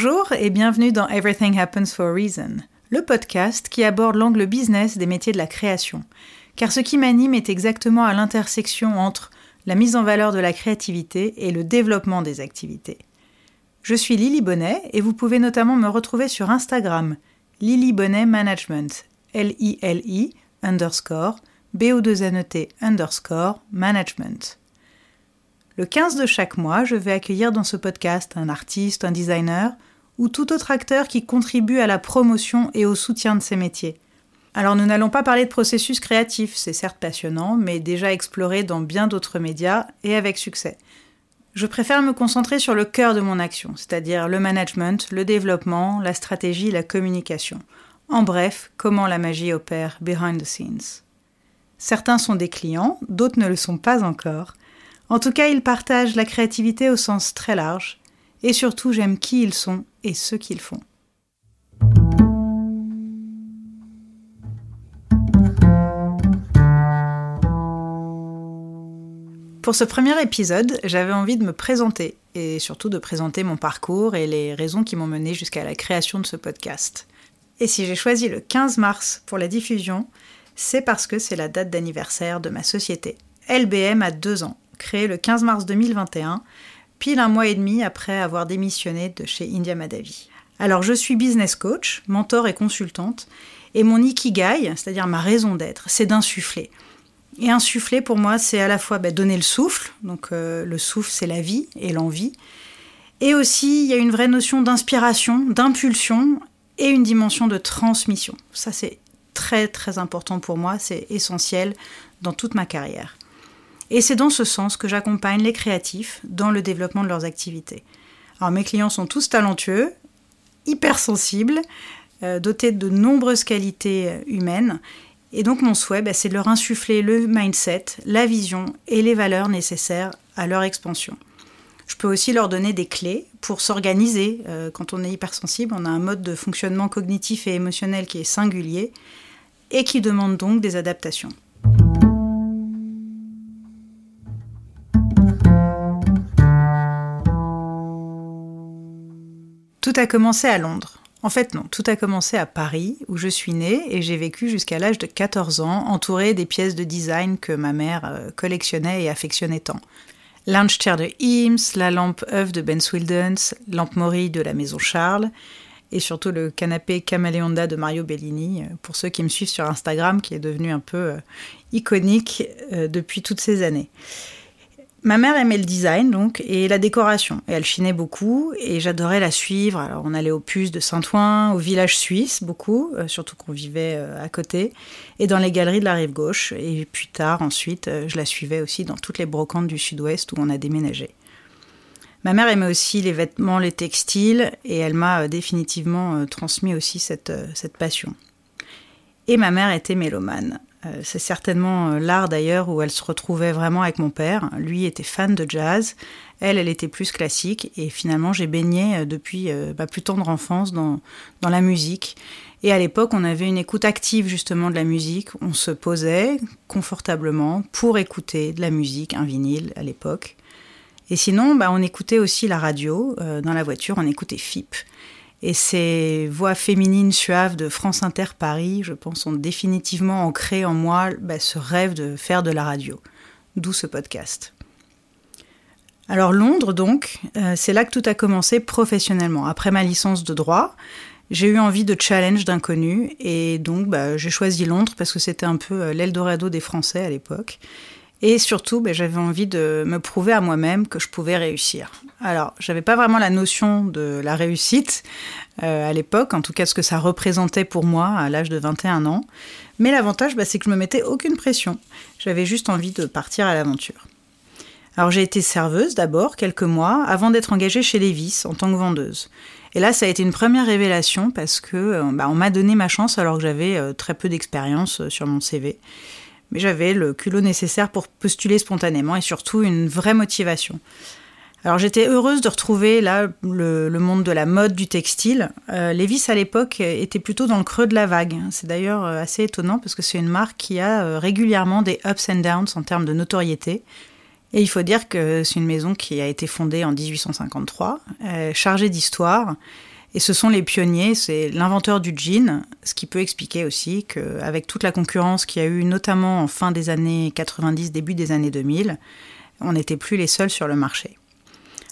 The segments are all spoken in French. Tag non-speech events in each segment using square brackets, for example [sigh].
Bonjour et bienvenue dans Everything Happens for a Reason, le podcast qui aborde l'angle business des métiers de la création. Car ce qui m'anime est exactement à l'intersection entre la mise en valeur de la créativité et le développement des activités. Je suis Lily Bonnet et vous pouvez notamment me retrouver sur Instagram, Lily Bonnet Management, L-I-L-I underscore B-O-2-N-E-T underscore management. Le 15 de chaque mois, je vais accueillir dans ce podcast un artiste, un designer ou tout autre acteur qui contribue à la promotion et au soutien de ces métiers. Alors nous n'allons pas parler de processus créatif, c'est certes passionnant, mais déjà exploré dans bien d'autres médias et avec succès. Je préfère me concentrer sur le cœur de mon action, c'est-à-dire le management, le développement, la stratégie, la communication. En bref, comment la magie opère behind the scenes. Certains sont des clients, d'autres ne le sont pas encore. En tout cas, ils partagent la créativité au sens très large, et surtout j'aime qui ils sont et ce qu'ils font. Pour ce premier épisode, j'avais envie de me présenter et surtout de présenter mon parcours et les raisons qui m'ont mené jusqu'à la création de ce podcast. Et si j'ai choisi le 15 mars pour la diffusion, c'est parce que c'est la date d'anniversaire de ma société. LBM a deux ans, créée le 15 mars 2021, pile un mois et demi après avoir démissionné de chez India Madavi. Alors je suis business coach, mentor et consultante, et mon ikigai, c'est-à-dire ma raison d'être, c'est d'insuffler. Et insuffler pour moi, c'est à la fois bah, donner le souffle, donc euh, le souffle c'est la vie et l'envie, et aussi il y a une vraie notion d'inspiration, d'impulsion et une dimension de transmission. Ça c'est très très important pour moi, c'est essentiel dans toute ma carrière. Et c'est dans ce sens que j'accompagne les créatifs dans le développement de leurs activités. Alors mes clients sont tous talentueux, hypersensibles, euh, dotés de nombreuses qualités euh, humaines. Et donc mon souhait, bah, c'est de leur insuffler le mindset, la vision et les valeurs nécessaires à leur expansion. Je peux aussi leur donner des clés pour s'organiser. Euh, quand on est hypersensible, on a un mode de fonctionnement cognitif et émotionnel qui est singulier et qui demande donc des adaptations. Tout a commencé à Londres. En fait, non, tout a commencé à Paris, où je suis née et j'ai vécu jusqu'à l'âge de 14 ans, entourée des pièces de design que ma mère euh, collectionnait et affectionnait tant. Lounge chair de Eames, la lampe œuf de Ben Swildens, lampe Mori de la maison Charles, et surtout le canapé Caméléonda de Mario Bellini, euh, pour ceux qui me suivent sur Instagram, qui est devenu un peu euh, iconique depuis toutes ces années. Ma mère aimait le design donc et la décoration et elle chinait beaucoup et j'adorais la suivre. On allait au puces de Saint-Ouen, au village suisse beaucoup, euh, surtout qu'on vivait euh, à côté et dans les galeries de la rive gauche et plus tard ensuite euh, je la suivais aussi dans toutes les brocantes du sud-ouest où on a déménagé. Ma mère aimait aussi les vêtements, les textiles et elle m'a définitivement transmis aussi cette, cette passion. Et ma mère était mélomane. Euh, c'est certainement euh, l'art d'ailleurs où elle se retrouvait vraiment avec mon père. Lui était fan de jazz, elle, elle était plus classique. Et finalement, j'ai baigné euh, depuis ma plus tendre enfance dans, dans la musique. Et à l'époque, on avait une écoute active justement de la musique. On se posait confortablement pour écouter de la musique, un vinyle à l'époque. Et sinon, bah, on écoutait aussi la radio. dans la voiture, on écoutait FIP. Et ces voix féminines suaves de France Inter Paris, je pense, ont définitivement ancré en moi bah, ce rêve de faire de la radio. D'où ce podcast. Alors Londres, donc, euh, c'est là que tout a commencé professionnellement. Après ma licence de droit, j'ai eu envie de challenge d'inconnu et donc bah, j'ai choisi Londres parce que c'était un peu euh, l'Eldorado des Français à l'époque. Et surtout, bah, j'avais envie de me prouver à moi-même que je pouvais réussir. Alors, j'avais pas vraiment la notion de la réussite euh, à l'époque, en tout cas ce que ça représentait pour moi à l'âge de 21 ans. Mais l'avantage, bah, c'est que je me mettais aucune pression. J'avais juste envie de partir à l'aventure. Alors j'ai été serveuse d'abord quelques mois avant d'être engagée chez Levis en tant que vendeuse. Et là, ça a été une première révélation parce que euh, bah, on m'a donné ma chance alors que j'avais euh, très peu d'expérience sur mon CV mais j'avais le culot nécessaire pour postuler spontanément et surtout une vraie motivation. Alors j'étais heureuse de retrouver là le, monde de la mode, du textile. Euh, Levis à l'époque était plutôt dans le creux de la vague. C'est d'ailleurs euh, assez étonnant parce que c'est une marque qui a euh, régulièrement des ups and downs en termes de notoriété. Et il faut dire que c'est une maison qui a été fondée en 1853, euh, chargée d'histoire. Et ce sont les pionniers, c'est l'inventeur du jean, ce qui peut expliquer aussi qu'avec toute la concurrence qu'il y a eu, notamment en fin des années 90, début des années 2000, on n'était plus les seuls sur le marché.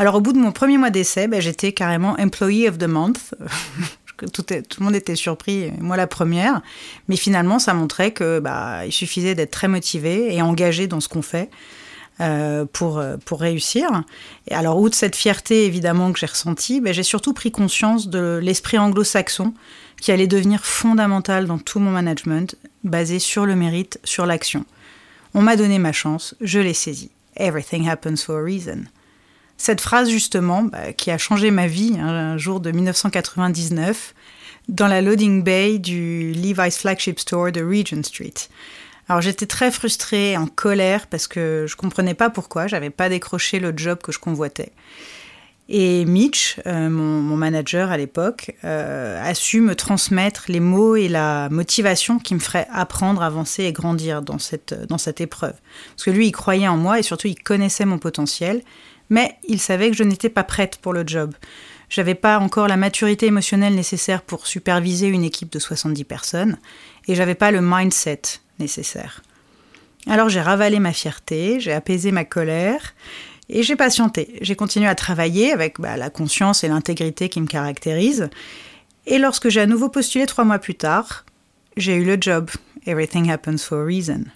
Alors au bout de mon premier mois d'essai, ben, j'étais carrément Employee of the Month. [laughs] tout, le monde était surpris, moi la première. Mais finalement, ça montrait que bah, il suffisait d'être très motivé et engagé dans ce qu'on fait. Euh, pour, euh, pour réussir. Et alors, outre cette fierté évidemment que j'ai ressentie, ben, j'ai surtout pris conscience de l'esprit anglo-saxon qui allait devenir fondamental dans tout mon management, basé sur le mérite, sur l'action. On m'a donné ma chance, je l'ai saisie. Everything happens for a reason. Cette phrase justement, bah, qui a changé ma vie hein, un jour de 1999, dans la loading bay du Levi's flagship store de Regent Street. Alors j'étais très frustrée, en colère, parce que je comprenais pas pourquoi, j'avais pas décroché le job que je convoitais. Et Mitch, euh, mon, manager à l'époque, euh, a su me transmettre les mots et la motivation qui me feraient apprendre, avancer et grandir dans cette, dans cette épreuve. Parce que lui, il croyait en moi et surtout, il connaissait mon potentiel, mais il savait que je n'étais pas prête pour le job. J'avais pas encore la maturité émotionnelle nécessaire pour superviser une équipe de 70 personnes et j'avais pas le mindset nécessaire. Alors j'ai ravalé ma fierté, j'ai apaisé ma colère et j'ai patienté. J'ai continué à travailler avec bah, la conscience et l'intégrité qui me caractérisent. Et lorsque j'ai à nouveau postulé trois mois plus tard, j'ai eu le job. Everything happens for a reason.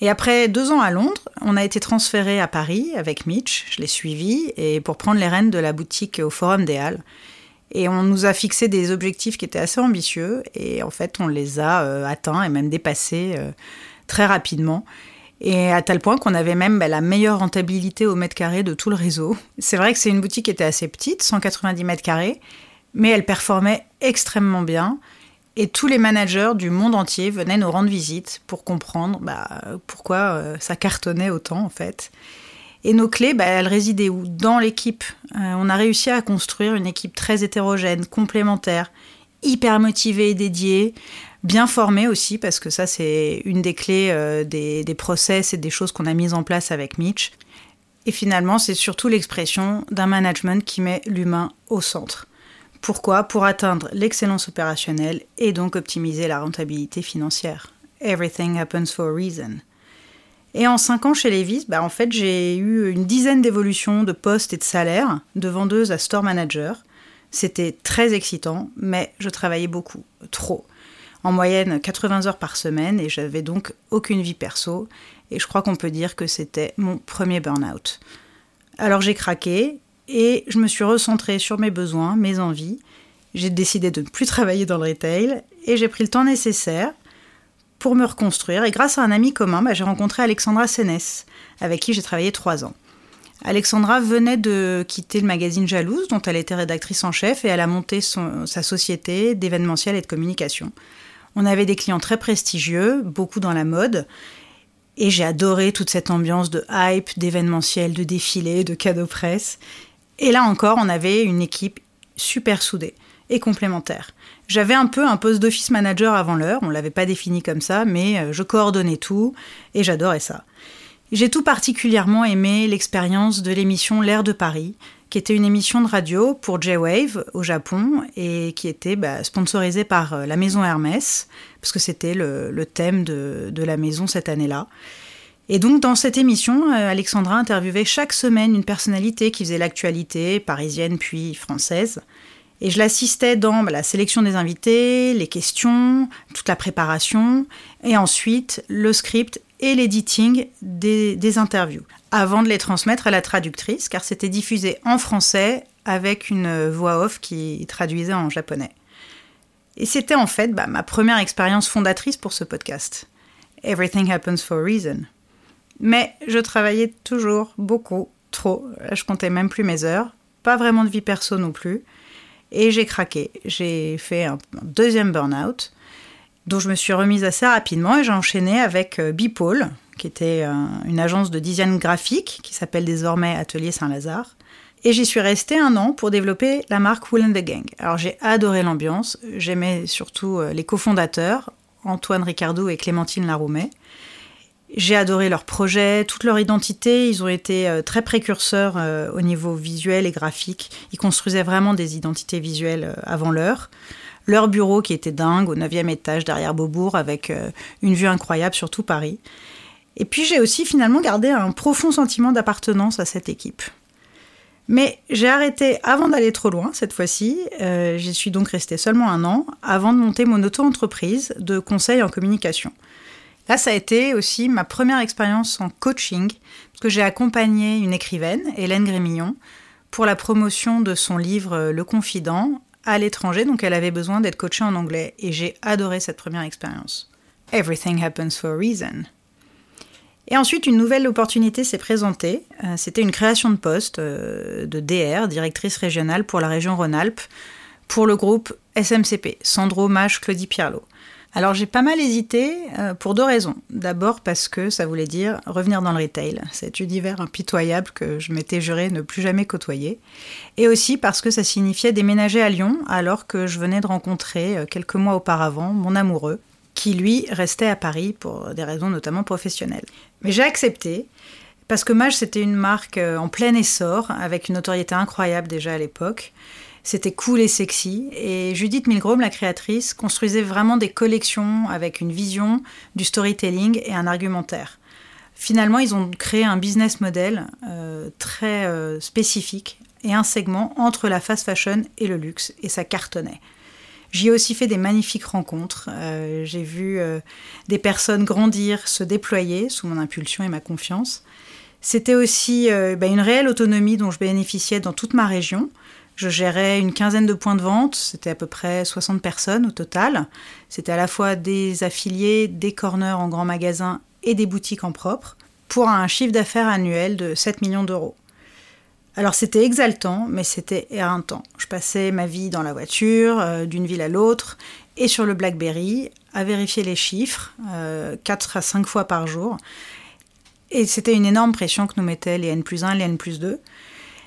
Et après deux ans à Londres, on a été transféré à Paris avec Mitch, je l'ai suivi, et pour prendre les rênes de la boutique au Forum des Halles. Et on nous a fixé des objectifs qui étaient assez ambitieux et en fait on les a euh, atteints et même dépassés euh, très rapidement. Et à tel point qu'on avait même bah, la meilleure rentabilité au mètre carré de tout le réseau. C'est vrai que c'est une boutique qui était assez petite, 190 mètres carrés, mais elle performait extrêmement bien. Et tous les managers du monde entier venaient nous rendre visite pour comprendre bah, pourquoi euh, ça cartonnait autant en fait. Et nos clés, bah, elles résidaient où? Dans l'équipe. Euh, on a réussi à construire une équipe très hétérogène, complémentaire, hyper motivée et dédiée, bien formée aussi, parce que ça, c'est une des clés euh, des, des, process et des choses qu'on a mises en place avec Mitch. Et finalement, c'est surtout l'expression d'un management qui met l'humain au centre. Pourquoi Pour atteindre l'excellence opérationnelle et donc optimiser la rentabilité financière. Everything happens for a reason. Et en cinq ans chez Levi's, bah, en fait, j'ai eu une dizaine d'évolutions de postes et de salaires, de vendeuse à store manager. C'était très excitant, mais je travaillais beaucoup, trop. En moyenne 80 heures par semaine et j'avais donc aucune vie perso. Et je crois qu'on peut dire que c'était mon premier burn-out. Alors j'ai craqué et je me suis recentrée sur mes besoins, mes envies. J'ai décidé de ne plus travailler dans le retail et j'ai pris le temps nécessaire pour me reconstruire. Et grâce à un ami commun, bah, j'ai rencontré Alexandra Sénès, avec qui j'ai travaillé trois ans. Alexandra venait de quitter le magazine Jalouse, dont elle était rédactrice en chef, et elle a monté sa société d'événementiel et de communication. On avait des clients très prestigieux, beaucoup dans la mode, et j'ai adoré toute cette ambiance de hype, d'événementiel, de défilé, de cadeaux presse. Et là encore, on avait une équipe super soudée et complémentaire. J'avais un peu un poste d'office manager avant l'heure, on l'avait pas défini comme ça, mais euh, je coordonnais tout et j'adorais ça. J'ai tout particulièrement aimé l'expérience de l'émission L'air de Paris, qui était une émission de radio pour J-Wave au Japon et qui était bah, sponsorisée par euh, la maison Hermès, parce que c'était le, thème de, la maison cette année-là. Et donc dans cette émission, euh, Alexandra interviewait chaque semaine une personnalité qui faisait l'actualité parisienne puis française. Et je l'assistais dans bah, la sélection des invités, les questions, toute la préparation, et ensuite le script et l'editing des, interviews, avant de les transmettre à la traductrice, car c'était diffusé en français avec une voix off qui traduisait en japonais. Et c'était en fait bah, ma première expérience fondatrice pour ce podcast. Everything happens for a reason. Mais je travaillais toujours beaucoup, trop. Je comptais même plus mes heures. Pas vraiment de vie perso non plus. Et j'ai craqué. J'ai fait un, deuxième burn-out, dont je me suis remise assez rapidement et j'ai enchaîné avec euh, Bipole, qui était euh, une agence de design graphique qui s'appelle désormais Atelier Saint-Lazare. Et j'y suis restée un an pour développer la marque Wool and the Gang. Alors j'ai adoré l'ambiance, j'aimais surtout euh, les cofondateurs, Antoine Ricardou et Clémentine Laroumet. J'ai adoré leurs projets, toute leur identité. Ils ont été euh, très précurseurs euh, au niveau visuel et graphique. Ils construisaient vraiment des identités visuelles euh, avant l'heure. Leur bureau qui était dingue au 9e étage derrière Beaubourg avec une vue incroyable sur tout Paris. Et puis j'ai aussi finalement gardé un profond sentiment d'appartenance à cette équipe. Mais j'ai arrêté avant d'aller trop loin cette fois-ci. J'y suis donc restée seulement un an avant de monter mon auto-entreprise de conseil en communication. Là, ça a été aussi ma première expérience en coaching, parce que j'ai accompagné une écrivaine, Hélène Grémillon, pour la promotion de son livre euh, Le Confident à l'étranger, donc elle avait besoin d'être coachée en anglais, et j'ai adoré cette première expérience. Everything happens for a reason. Et ensuite, une nouvelle opportunité s'est présentée. Euh, c'était une création de poste euh, de DR, directrice régionale pour la région Rhône-Alpes, pour le groupe SMCP, Sandro Mage Claudie Pierlot. Alors j'ai pas mal hésité euh, pour deux raisons. D'abord parce que ça voulait dire revenir dans le retail, cet univers impitoyable que je m'étais juré ne plus jamais côtoyer. Et aussi parce que ça signifiait déménager à Lyon alors que je venais de rencontrer euh, quelques mois auparavant mon amoureux, qui lui restait à Paris pour des raisons notamment professionnelles. Mais j'ai accepté. Parce que Mage, c'était une marque euh, en plein essor, avec une notoriété incroyable déjà à l'époque. C'était cool et sexy. Et Judith Milgrom, la créatrice, construisait vraiment des collections avec une vision, du storytelling et un argumentaire. Finalement, ils ont créé un business model euh, très euh, spécifique et un segment entre la fast fashion et le luxe, et ça cartonnait. J'y ai aussi fait des magnifiques rencontres. Euh, j'ai vu des personnes grandir, se déployer sous mon impulsion et ma confiance. C'était aussi bah, une réelle autonomie dont je bénéficiais dans toute ma région. Je gérais une quinzaine de points de vente, c'était à peu près 60 personnes au total. C'était à la fois des affiliés, des corners en grands magasins et des boutiques en propre, pour un chiffre d'affaires annuel de 7 millions d'euros. Alors c'était exaltant, mais c'était éreintant. Je passais ma vie dans la voiture, euh, d'une ville à l'autre, et sur le BlackBerry, à vérifier les chiffres, 4 euh, à 5 fois par jour. Et c'était une énorme pression que nous mettaient les N plus 1, les N plus 2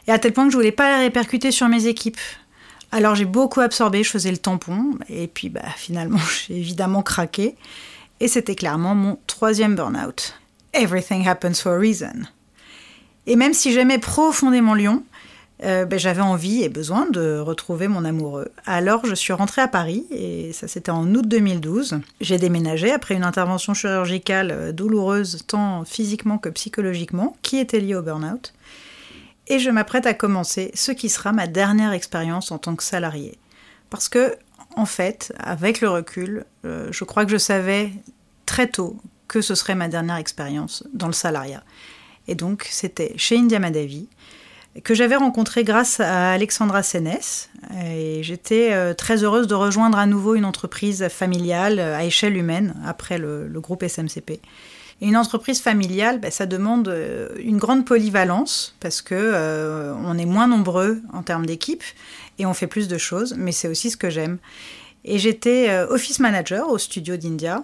et à tel point que je voulais pas la répercuter sur mes équipes. Alors j'ai beaucoup absorbé, je faisais le tampon, et puis bah, finalement [laughs] j'ai évidemment craqué, et c'était clairement mon troisième burn-out. Everything happens for a reason. Et même si j'aimais profondément Lyon, euh, bah, j'avais envie et besoin de retrouver mon amoureux. Alors je suis rentrée à Paris, et ça c'était en août 2012. J'ai déménagé après une intervention chirurgicale euh, douloureuse tant physiquement que psychologiquement, qui était liée au burn-out et je m'apprête à commencer ce qui sera ma dernière expérience en tant que salarié. Parce que, en fait, avec le recul, euh, je crois que je savais très tôt que ce serait ma dernière expérience dans le salariat. Et donc, c'était chez India Madavi, que j'avais rencontré grâce à Alexandra Sénès. Et j'étais euh, très heureuse de rejoindre à nouveau une entreprise familiale à échelle humaine après le groupe SMCP. Et une entreprise familiale, ben, ça demande euh, une grande polyvalence parce que euh, on est moins nombreux en termes d'équipe et on fait plus de choses, mais c'est aussi ce que j'aime. Et j'étais euh, office manager au studio d'India.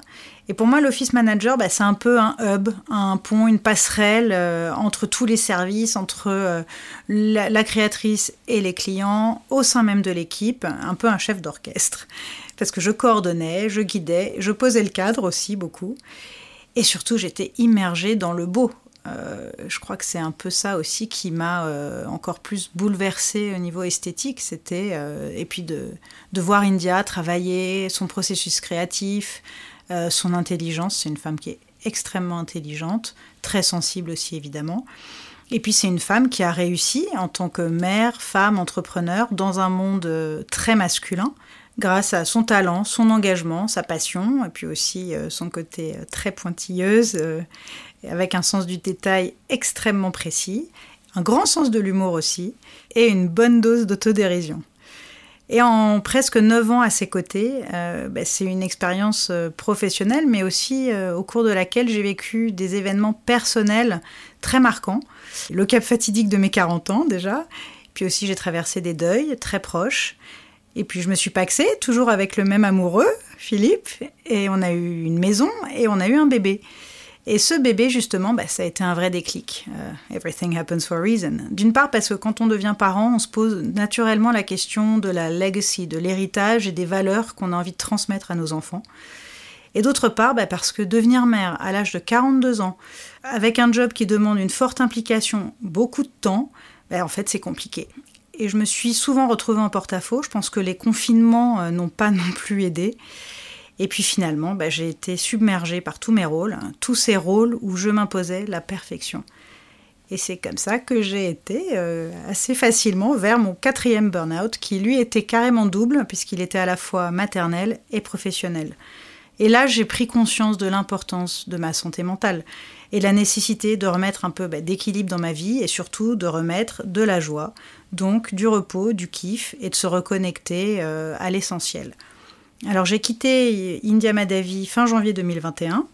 Et pour moi, l'office manager, ben, c'est un peu un hub, un pont, une passerelle entre tous les services, entre la, la, créatrice et les clients, au sein même de l'équipe, un peu un chef d'orchestre. Parce que je coordonnais, je guidais, je posais le cadre aussi beaucoup. Et surtout, j'étais immergée dans le beau. Euh, je crois que c'est un peu ça aussi qui m'a euh, encore plus bouleversée au niveau esthétique. C'était euh, et puis de, de, voir India travailler son processus créatif, son intelligence. C'est une femme qui est extrêmement intelligente, très sensible aussi évidemment. Et puis c'est une femme qui a réussi en tant que mère, femme, entrepreneur dans un monde très masculin grâce à son talent, son engagement, sa passion, et puis aussi euh, son côté euh, très pointilleuse, euh, avec un sens du détail extrêmement précis, un grand sens de l'humour aussi, et une bonne dose d'autodérision. Et en presque neuf ans à ses côtés, bah, c'est une expérience professionnelle, mais aussi au cours de laquelle j'ai vécu des événements personnels très marquants. Le cap fatidique de mes 40 ans déjà, puis aussi j'ai traversé des deuils très proches, et puis je me suis paxée, toujours avec le même amoureux, Philippe, et on a eu une maison et on a eu un bébé. Et ce bébé, justement, bah, ça a été un vrai déclic. Euh, everything happens for a reason. D'une part, parce que quand on devient parent, on se pose naturellement la question de la legacy, de l'héritage et des valeurs qu'on a envie de transmettre à nos enfants. Et d'autre part, bah, parce que devenir mère à l'âge de 42 ans, avec un job qui demande une forte implication, beaucoup de temps, bah, en fait c'est compliqué. Et je me suis souvent retrouvée en porte-à-faux. Je pense que les confinements euh, n'ont pas [laughs] non plus aidé. Et puis finalement, bah, j'ai été submergée par tous mes rôles, hein, tous ces rôles où je m'imposais la perfection. Et c'est comme ça que j'ai été euh, assez facilement vers mon quatrième burn-out, qui lui était carrément double, puisqu'il était à la fois maternel et professionnel. Et là, j'ai pris conscience de l'importance de ma santé mentale et la nécessité de remettre un peu bah, d'équilibre dans ma vie et surtout de remettre de la joie, donc du repos, du kiff et de se reconnecter euh, à l'essentiel. Alors j'ai quitté India Madavi fin janvier 2021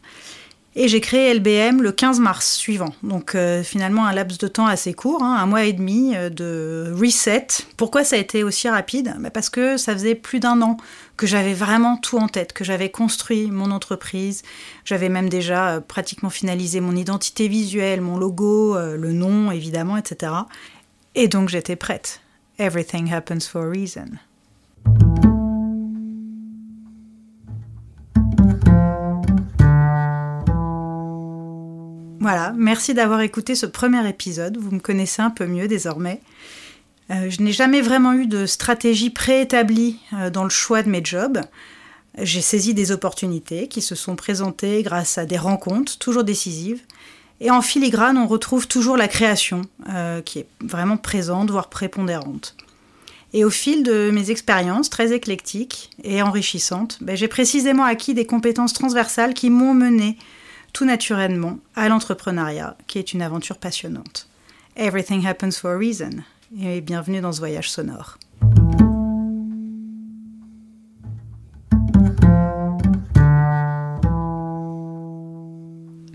et j'ai créé LBM le 15 mars suivant. Donc euh, finalement un laps de temps assez court, hein, un mois et demi euh, de reset. Pourquoi ça a été aussi rapide? Bah, Parce que ça faisait plus d'un an que j'avais vraiment tout en tête, que j'avais construit mon entreprise. J'avais même déjà pratiquement finalisé mon identité visuelle, mon logo, le nom évidemment, etc. Et donc j'étais prête. Everything happens for a reason. Voilà, merci d'avoir écouté ce premier épisode. Vous me connaissez un peu mieux désormais. Euh, je n'ai jamais vraiment eu de stratégie préétablie euh, dans le choix de mes jobs. J'ai saisi des opportunités qui se sont présentées grâce à des rencontres toujours décisives. Et en filigrane, on retrouve toujours la création, euh, qui est vraiment présente, voire prépondérante. Et au fil de mes expériences très éclectiques et enrichissantes, ben, j'ai précisément acquis des compétences transversales qui m'ont mené tout naturellement à l'entrepreneuriat, qui est une aventure passionnante. Everything happens for a reason, et bienvenue dans ce voyage sonore.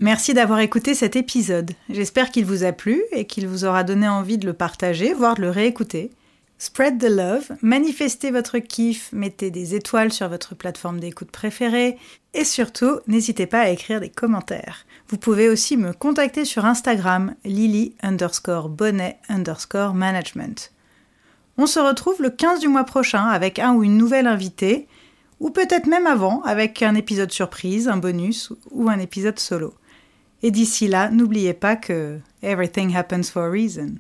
Merci d'avoir écouté cet épisode. J'espère qu'il vous a plu et qu'il vous aura donné envie de le partager, voire de le réécouter. Spread the love, manifestez votre kiff, mettez des étoiles sur votre plateforme d'écoute préférée et surtout, n'hésitez pas à écrire des commentaires. Vous pouvez aussi me contacter sur Instagram lily underscore bonnet underscore management. On se retrouve le 15 du mois prochain avec un ou une nouvelle invitée, ou peut-être même avant avec un épisode surprise, un bonus ou un épisode solo. Et d'ici là, n'oubliez pas que everything happens for a reason.